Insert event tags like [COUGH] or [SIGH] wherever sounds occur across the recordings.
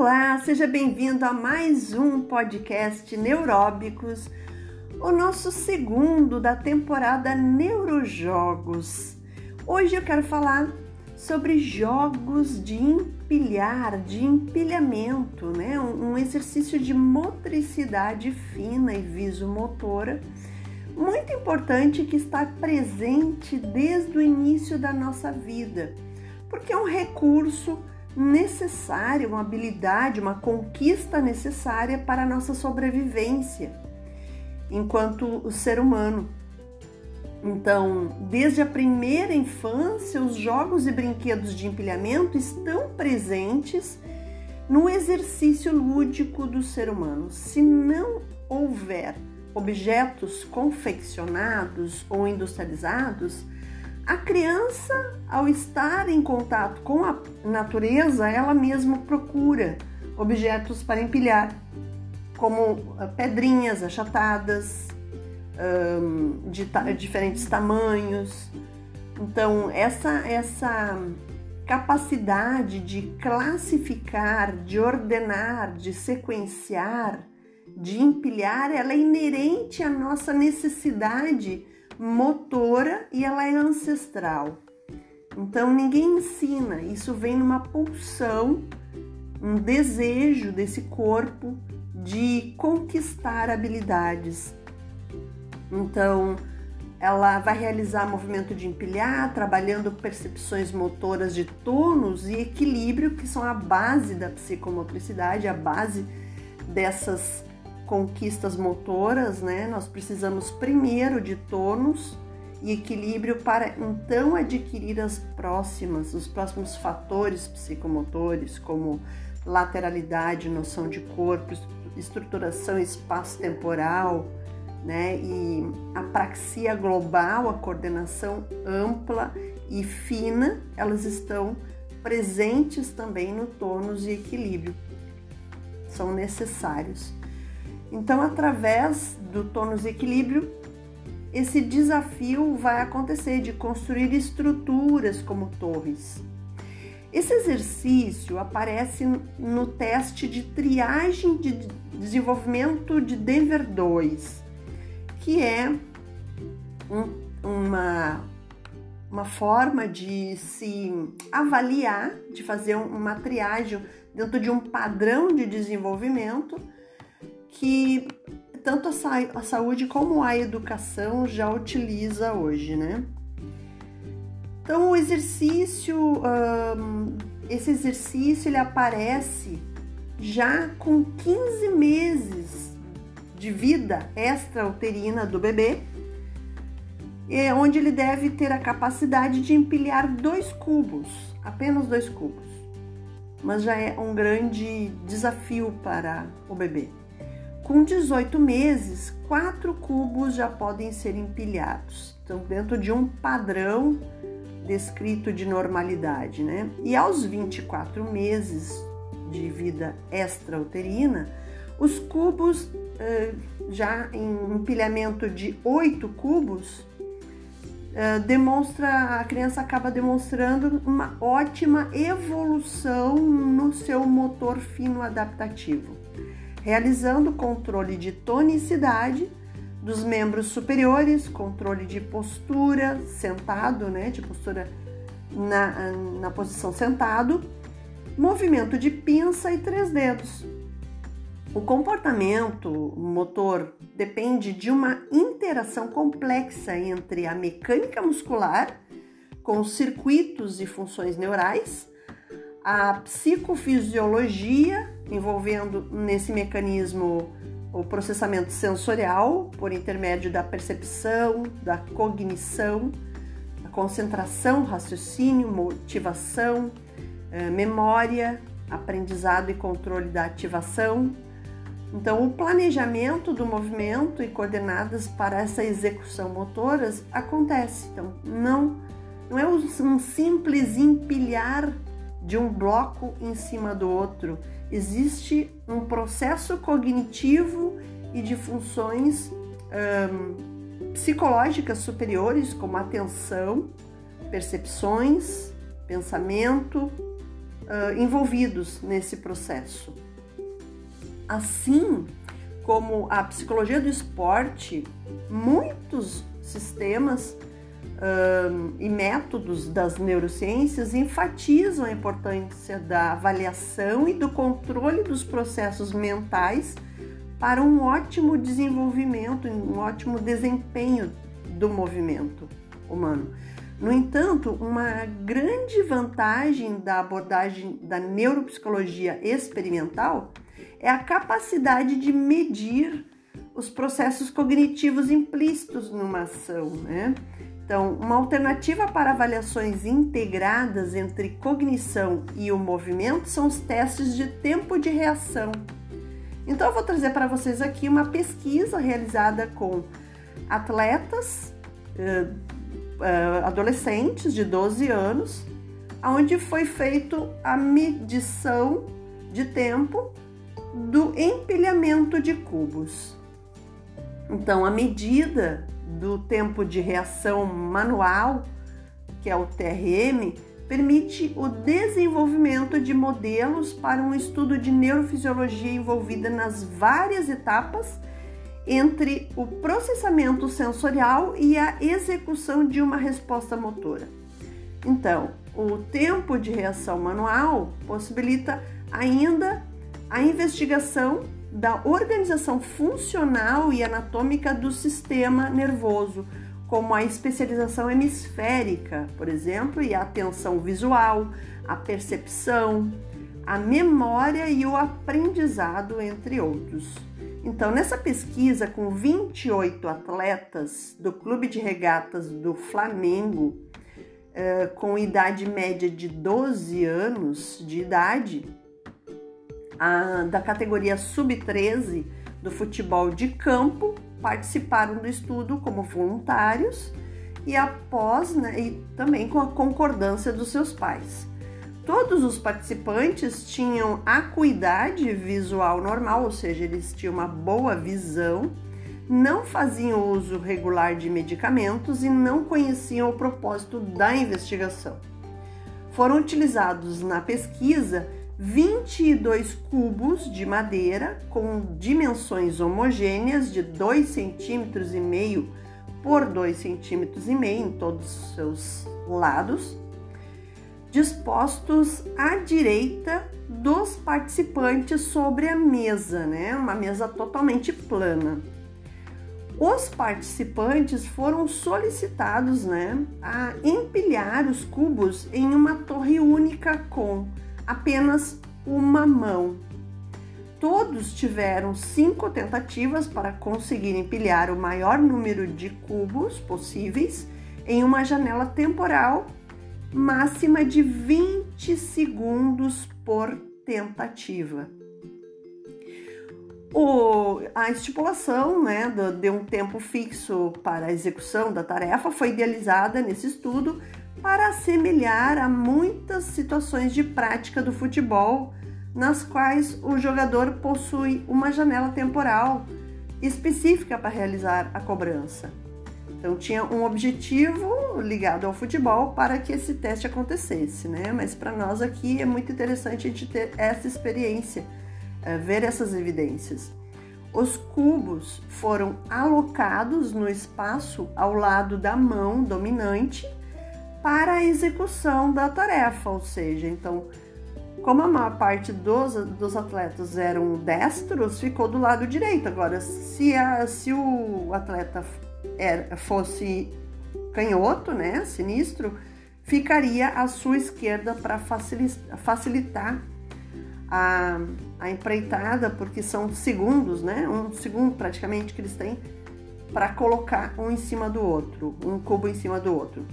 Olá, seja bem-vindo a mais um podcast Neuróbicos, o nosso segundo da temporada Neurojogos. Hoje eu quero falar sobre jogos de empilhar, de empilhamento, né? Um exercício de motricidade fina e visomotora muito importante que está presente desde o início da nossa vida, porque é um recurso necessária, uma habilidade, uma conquista necessária para a nossa sobrevivência enquanto o ser humano. Então, desde a primeira infância, os jogos e brinquedos de empilhamento estão presentes no exercício lúdico do ser humano. Se não houver objetos confeccionados ou industrializados, a criança, ao estar em contato com a natureza, ela mesma procura objetos para empilhar, como ah, pedrinhas achatadas, de diferentes tamanhos. Então, essa, essa capacidade de classificar, de ordenar, de sequenciar, de empilhar, ela é inerente à nossa necessidade motora e ela é ancestral. Então ninguém ensina, isso vem numa pulsão, um desejo desse corpo de conquistar habilidades. Então, ela vai realizar movimento de empilhar, trabalhando percepções motoras de tônus e equilíbrio, que são a base da psicomotricidade, a base dessas conquistas motoras, né? Nós precisamos primeiro de tônus e equilíbrio para então adquirir as próximas, os próximos fatores psicomotores, como lateralidade, noção de corpo, estruturação espaço-temporal, né? E a praxia global, a coordenação ampla e fina, elas estão presentes também no tônus e equilíbrio. São necessários. Então, através do tônus equilíbrio, esse desafio vai acontecer de construir estruturas como torres. Esse exercício aparece no teste de triagem de desenvolvimento de Denver 2, que é um, uma, uma forma de se avaliar, de fazer uma triagem dentro de um padrão de desenvolvimento que tanto a, sa a saúde como a educação já utiliza hoje, né? Então o exercício, um, esse exercício ele aparece já com 15 meses de vida extra-uterina do bebê, é onde ele deve ter a capacidade de empilhar dois cubos, apenas dois cubos. Mas já é um grande desafio para o bebê. Com 18 meses, quatro cubos já podem ser empilhados, então dentro de um padrão descrito de normalidade, né? E aos 24 meses de vida extrauterina, os cubos eh, já em empilhamento de 8 cubos eh, demonstra a criança acaba demonstrando uma ótima evolução no seu motor fino adaptativo realizando controle de tonicidade dos membros superiores, controle de postura sentado, né, de postura na, na posição sentado, movimento de pinça e três dedos. O comportamento motor depende de uma interação complexa entre a mecânica muscular, com os circuitos e funções neurais, a psicofisiologia, envolvendo nesse mecanismo o processamento sensorial por intermédio da percepção, da cognição, da concentração, raciocínio, motivação, eh, memória, aprendizado e controle da ativação. Então, o planejamento do movimento e coordenadas para essa execução motoras acontece. Então, não, não é um simples empilhar de um bloco em cima do outro. Existe um processo cognitivo e de funções psicológicas superiores, como atenção, percepções, pensamento, envolvidos nesse processo. Assim como a psicologia do esporte, muitos sistemas e métodos das neurociências enfatizam a importância da avaliação e do controle dos processos mentais para um ótimo desenvolvimento, um ótimo desempenho do movimento humano. No entanto, uma grande vantagem da abordagem da neuropsicologia experimental é a capacidade de medir os processos cognitivos implícitos numa ação, né? Então, uma alternativa para avaliações integradas entre cognição e o movimento são os testes de tempo de reação. Então, eu vou trazer para vocês aqui uma pesquisa realizada com atletas, uh, uh, adolescentes de 12 anos, onde foi feito a medição de tempo do empilhamento de cubos. Então, a medida do tempo de reação manual, que é o TRM, permite o desenvolvimento de modelos para um estudo de neurofisiologia envolvida nas várias etapas entre o processamento sensorial e a execução de uma resposta motora. Então, o tempo de reação manual possibilita ainda a investigação da organização funcional e anatômica do sistema nervoso, como a especialização hemisférica, por exemplo, e a atenção visual, a percepção, a memória e o aprendizado, entre outros. Então, nessa pesquisa com 28 atletas do Clube de Regatas do Flamengo, eh, com idade média de 12 anos de idade, a, da categoria sub-13 do futebol de campo participaram do estudo como voluntários e após, né, e também com a concordância dos seus pais. Todos os participantes tinham acuidade visual normal, ou seja, eles tinham uma boa visão, não faziam uso regular de medicamentos e não conheciam o propósito da investigação. Foram utilizados na pesquisa 22 cubos de madeira com dimensões homogêneas de 2,5 centímetros e meio por 2,5 centímetros e meio em todos os seus lados, dispostos à direita dos participantes sobre a mesa, né? Uma mesa totalmente plana. Os participantes foram solicitados, né, a empilhar os cubos em uma torre única com apenas uma mão. Todos tiveram cinco tentativas para conseguir empilhar o maior número de cubos possíveis em uma janela temporal máxima de 20 segundos por tentativa. O, a estipulação né, de um tempo fixo para a execução da tarefa foi idealizada nesse estudo para assemelhar a muitas situações de prática do futebol nas quais o jogador possui uma janela temporal específica para realizar a cobrança. Então tinha um objetivo ligado ao futebol para que esse teste acontecesse, né? Mas para nós aqui é muito interessante a gente ter essa experiência, é, ver essas evidências. Os cubos foram alocados no espaço ao lado da mão dominante para a execução da tarefa, ou seja, então, como a maior parte dos, dos atletas eram destros, ficou do lado direito. Agora, se, a, se o atleta era, fosse canhoto, né, sinistro, ficaria à sua esquerda para facilitar a, a empreitada, porque são segundos, né, um segundo praticamente que eles têm para colocar um em cima do outro, um cubo em cima do outro.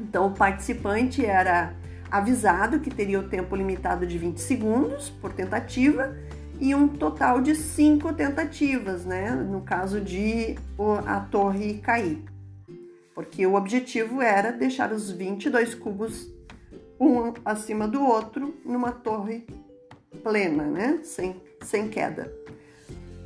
Então, o participante era avisado que teria o tempo limitado de 20 segundos por tentativa e um total de cinco tentativas, né? No caso de a torre cair. Porque o objetivo era deixar os 22 cubos um acima do outro numa torre plena, né? Sem, sem queda.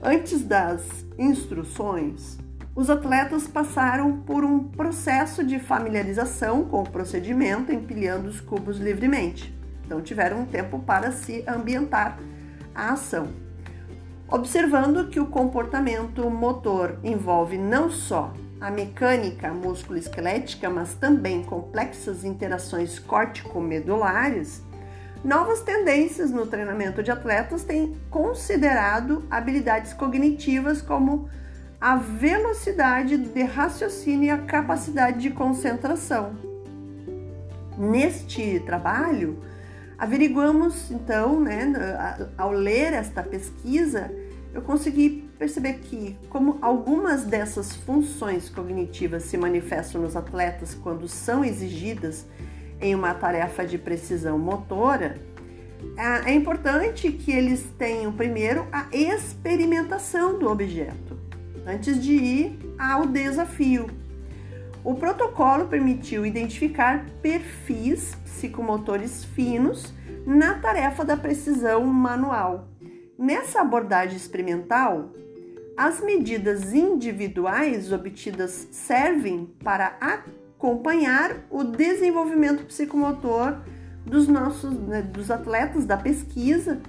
Antes das instruções, os atletas passaram por um processo de familiarização com o procedimento, empilhando os cubos livremente. então tiveram um tempo para se ambientar a ação. Observando que o comportamento motor envolve não só a mecânica músculo-esquelética, mas também complexas interações córtico-medulares, novas tendências no treinamento de atletas têm considerado habilidades cognitivas como a velocidade de raciocínio e a capacidade de concentração. Neste trabalho, averiguamos então, né, ao ler esta pesquisa, eu consegui perceber que, como algumas dessas funções cognitivas se manifestam nos atletas quando são exigidas em uma tarefa de precisão motora, é importante que eles tenham primeiro a experimentação do objeto, antes de ir ao desafio. O protocolo permitiu identificar perfis psicomotores finos na tarefa da precisão manual Nessa abordagem experimental, as medidas individuais obtidas servem para acompanhar o desenvolvimento psicomotor dos nossos né, dos atletas da pesquisa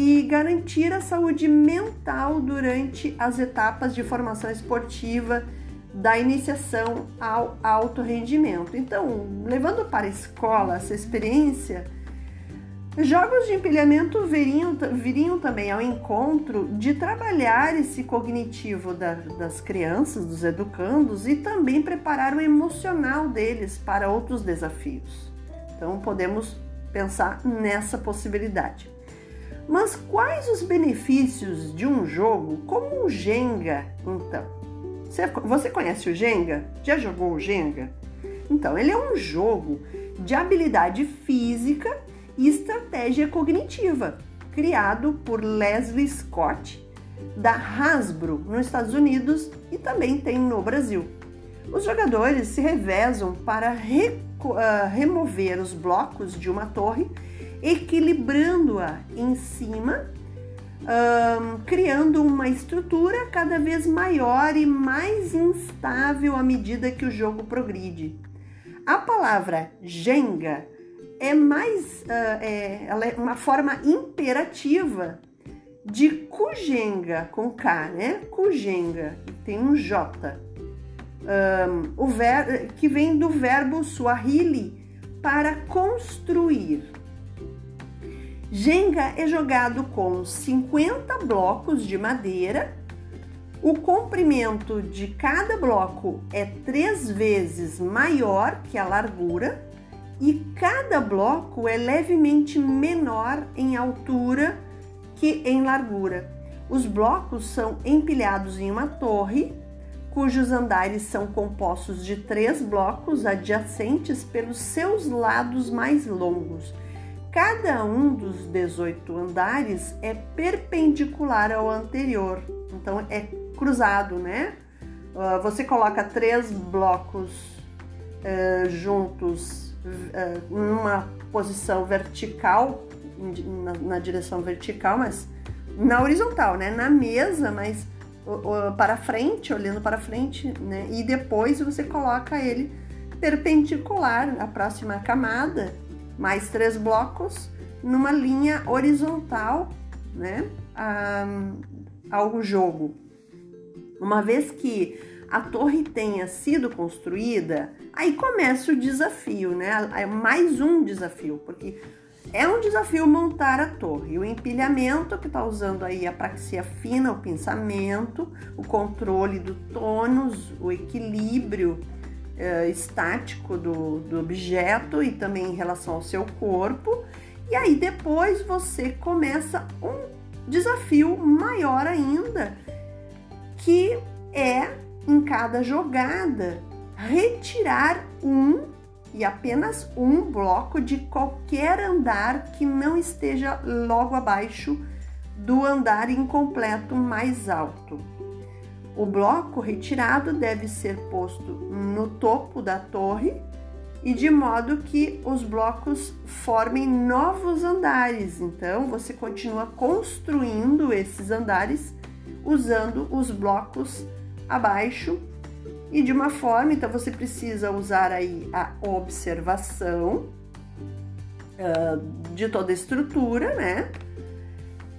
e garantir a saúde mental durante as etapas de formação esportiva da iniciação ao alto rendimento. Então, levando para a escola essa experiência, Jogos de empilhamento viriam, viriam também ao encontro de trabalhar esse cognitivo da, das crianças, dos educandos e também preparar o emocional deles para outros desafios. Então podemos pensar nessa possibilidade. Mas quais os benefícios de um jogo como o Jenga, então? Você, conhece o Jenga? Já jogou o Jenga? Então, ele é um jogo de habilidade física e estratégia cognitiva, criado por Leslie Scott, da Hasbro, nos Estados Unidos e também tem no Brasil. Os jogadores se revezam para re uh, remover os blocos de uma torre, equilibrando-a em cima, uh, criando uma estrutura cada vez maior e mais instável à medida que o jogo progride. A palavra Jenga é mais uh, é, ela é uma forma imperativa de kujenga com K, né? Kujenga, tem um J. Um, o ver, que vem do verbo Swahili para construir. Jenga é jogado com 50 blocos de madeira. O comprimento de cada bloco é três vezes maior que a largura e cada bloco é levemente menor em altura que em largura. Os blocos são empilhados em uma torre, cujos andares são compostos de três blocos adjacentes pelos seus lados mais longos. Cada um dos 18 andares é perpendicular ao anterior, então é cruzado, né? Ah, você coloca três blocos uh, juntos eh, numa posição vertical, na, na, direção vertical, mas na horizontal, né? Na mesa, mas para frente, olhando para frente, né? E depois você coloca ele perpendicular à próxima camada, mais três blocos, numa linha horizontal, né? ao jogo. Uma vez que a torre tenha sido construída, aí começa o desafio, né? É mais um desafio, porque é um desafio montar a torre. O empilhamento, que está usando aí a praxia fina, o pensamento, o controle do tônus, o equilíbrio é, estático do, do objeto e também em relação ao seu corpo. E aí depois você começa um desafio maior ainda, que é em cada jogada, retirar um e apenas um bloco de qualquer andar que não esteja logo abaixo do andar incompleto mais alto. O bloco retirado deve ser posto no topo da torre e de modo que os blocos formem novos andares. Então você continua construindo esses andares usando os blocos abaixo e de uma forma, então você precisa usar aí a observação uh, de toda a estrutura, né?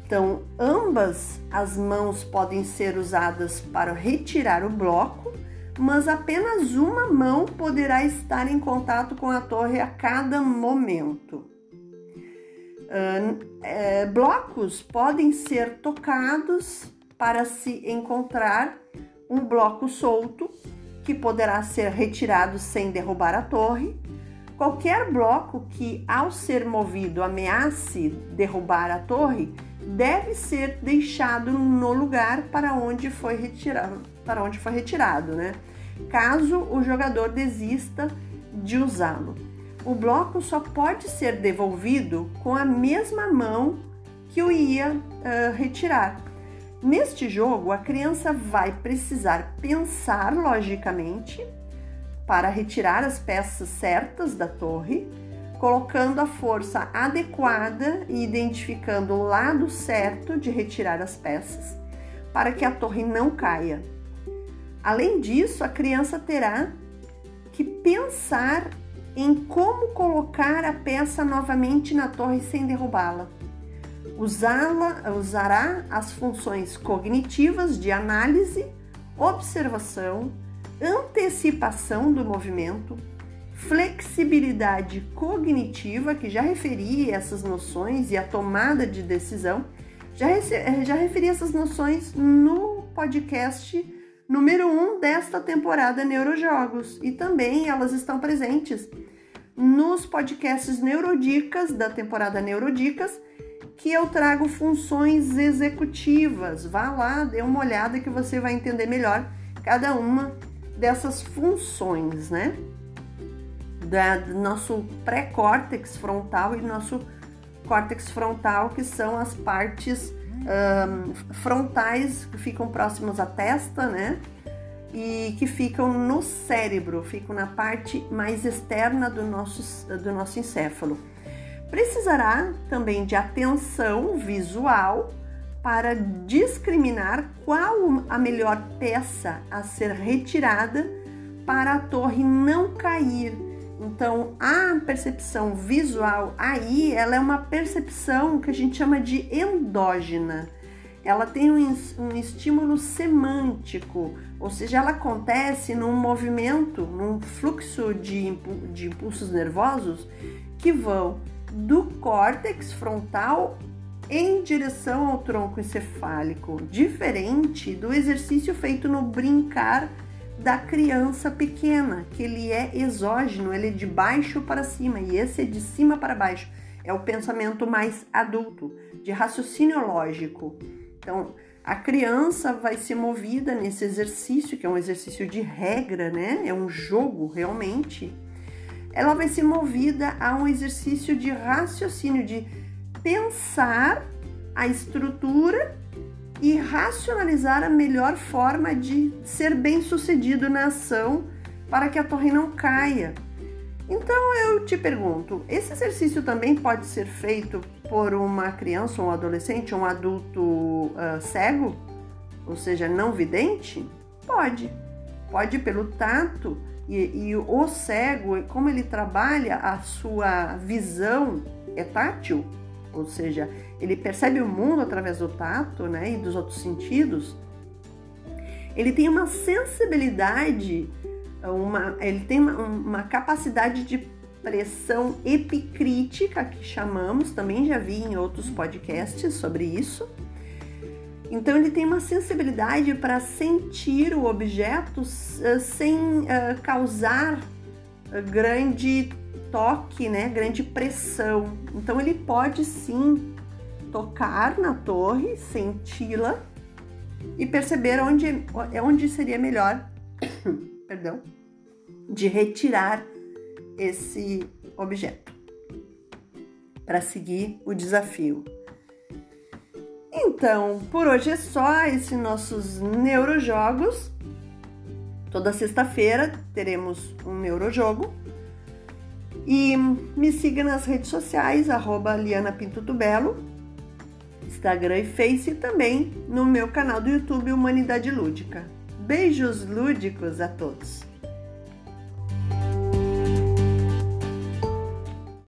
Então, ambas as mãos podem ser usadas para retirar o bloco, mas apenas uma mão poderá estar em contato com a torre a cada momento. Uh, é, blocos podem ser tocados para se encontrar um bloco solto que poderá ser retirado sem derrubar a torre. Qualquer bloco que, ao ser movido, ameace derrubar a torre deve ser deixado no lugar para onde foi retirado, para onde foi retirado, né? Caso o jogador desista de usá-lo. O bloco só pode ser devolvido com a mesma mão que o ia uh, retirar. Neste jogo, a criança vai precisar pensar logicamente para retirar as peças certas da torre colocando a força adequada e identificando o lado certo de retirar as peças, para que a torre não caia. Além disso, a criança terá que pensar em como colocar a peça novamente na torre sem derrubá-la. Usá-la, usará as funções cognitivas de análise, observação, antecipação do movimento, flexibilidade cognitiva, que já referi essas noções, e a tomada de decisão. Já, eh, já referi essas noções no podcast número 1 um desta temporada Neurojogos e também elas estão presentes nos podcasts Neurodicas da temporada Neurodicas, que eu trago funções executivas. Vá lá, dê uma olhada que você vai entender melhor cada uma dessas funções, né? Da, do nosso pré-córtex frontal e nosso córtex frontal, que são as partes um, frontais que ficam próximas à testa, né? E que ficam no cérebro, ficam na parte mais externa do nosso, do nosso encéfalo. Precisará também de atenção visual para discriminar qual a melhor peça a ser retirada para a torre não cair então, a percepção visual aí, ela é uma percepção que a gente chama de endógena. Ela tem um, um estímulo semântico, ou seja, ela acontece num movimento, num fluxo de, de impulsos nervosos que vão do córtex frontal em direção ao tronco encefálico, diferente do exercício feito no brincar da criança pequena, que ele é exógeno, ele é de baixo para cima e esse é de cima para baixo. É o pensamento mais adulto, de raciocínio lógico. Então, a criança vai ser movida nesse exercício, que é um exercício de regra, né? É um jogo realmente. Ela vai ser movida a um exercício de raciocínio, de pensar a estrutura e racionalizar a melhor forma de ser bem sucedido na ação para que a torre não caia. Então eu te pergunto: esse exercício também pode ser feito por uma criança, um adolescente, um adulto uh, cego, ou seja, não vidente? Pode. Pode pelo tato e, e o cego, como ele trabalha a sua visão é tátil, ou seja, ele percebe o mundo através do tato né, e dos outros sentidos, ele tem uma sensibilidade, uma, ele tem uma, uma capacidade de pressão epicrítica, que chamamos, também já vi em outros podcasts sobre isso. Então, ele tem uma sensibilidade para sentir o objeto sem uh, causar grande toque, né, grande pressão. Então ele pode sim tocar na torre, senti-la e perceber onde, onde seria melhor, [COUGHS] perdão, de retirar esse objeto para seguir o desafio. Então, por hoje é só esses nossos neurojogos. Toda sexta-feira teremos um neurojogo e me siga nas redes sociais, arroba Liana Pinto do Belo, Instagram e Face e também no meu canal do YouTube Humanidade Lúdica. Beijos lúdicos a todos!